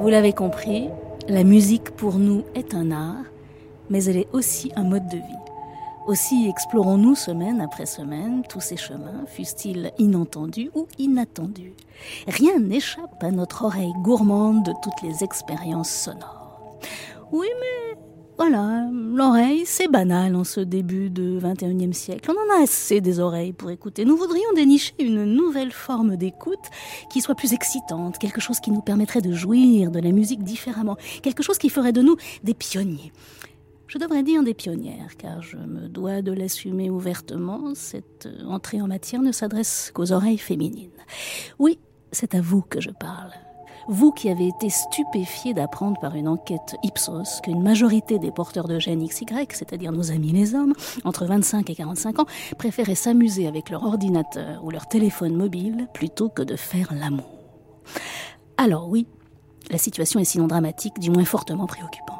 Vous l'avez compris, la musique pour nous est un art, mais elle est aussi un mode de vie. Aussi explorons-nous semaine après semaine tous ces chemins, fussent-ils inentendus ou inattendus. Rien n'échappe à notre oreille gourmande de toutes les expériences sonores. Oui, mais voilà, l'oreille, c'est banal en ce début de 21e siècle. On en a assez des oreilles pour écouter. Nous voudrions dénicher une nouvelle forme d'écoute qui soit plus excitante, quelque chose qui nous permettrait de jouir de la musique différemment, quelque chose qui ferait de nous des pionniers. Je devrais dire des pionnières, car je me dois de l'assumer ouvertement, cette entrée en matière ne s'adresse qu'aux oreilles féminines. Oui, c'est à vous que je parle. Vous qui avez été stupéfié d'apprendre par une enquête Ipsos qu'une majorité des porteurs de gènes XY, c'est-à-dire nos amis les hommes, entre 25 et 45 ans, préféraient s'amuser avec leur ordinateur ou leur téléphone mobile plutôt que de faire l'amour. Alors oui, la situation est sinon dramatique, du moins fortement préoccupante.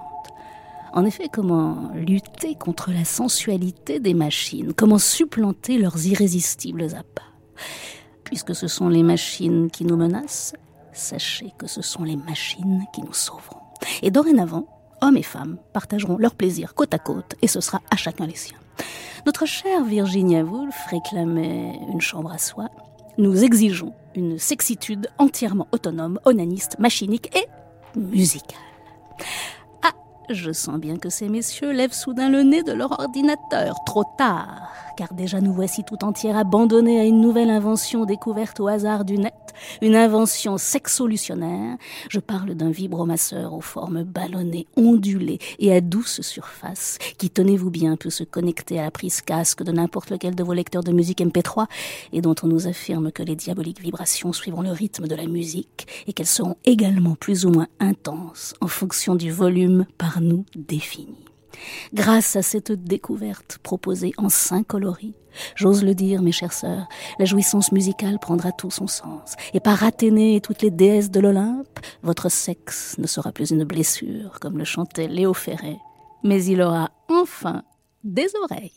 En effet, comment lutter contre la sensualité des machines? Comment supplanter leurs irrésistibles appâts? Puisque ce sont les machines qui nous menacent, sachez que ce sont les machines qui nous sauveront. Et dorénavant, hommes et femmes partageront leur plaisir côte à côte et ce sera à chacun les siens. Notre chère Virginia Woolf réclamait une chambre à soi. Nous exigeons une sexitude entièrement autonome, onaniste, machinique et musicale. Je sens bien que ces messieurs lèvent soudain le nez de leur ordinateur. Trop tard, car déjà nous voici tout entière abandonnés à une nouvelle invention découverte au hasard du net une invention sexolutionnaire. Je parle d'un vibromasseur aux formes ballonnées, ondulées et à douce surface, qui, tenez-vous bien, peut se connecter à la prise casque de n'importe lequel de vos lecteurs de musique MP3 et dont on nous affirme que les diaboliques vibrations suivront le rythme de la musique et qu'elles seront également plus ou moins intenses en fonction du volume par nous défini. Grâce à cette découverte proposée en cinq coloris, j'ose le dire, mes chères sœurs, la jouissance musicale prendra tout son sens. Et par Athénée et toutes les déesses de l'Olympe, votre sexe ne sera plus une blessure, comme le chantait Léo Ferré, mais il aura enfin des oreilles.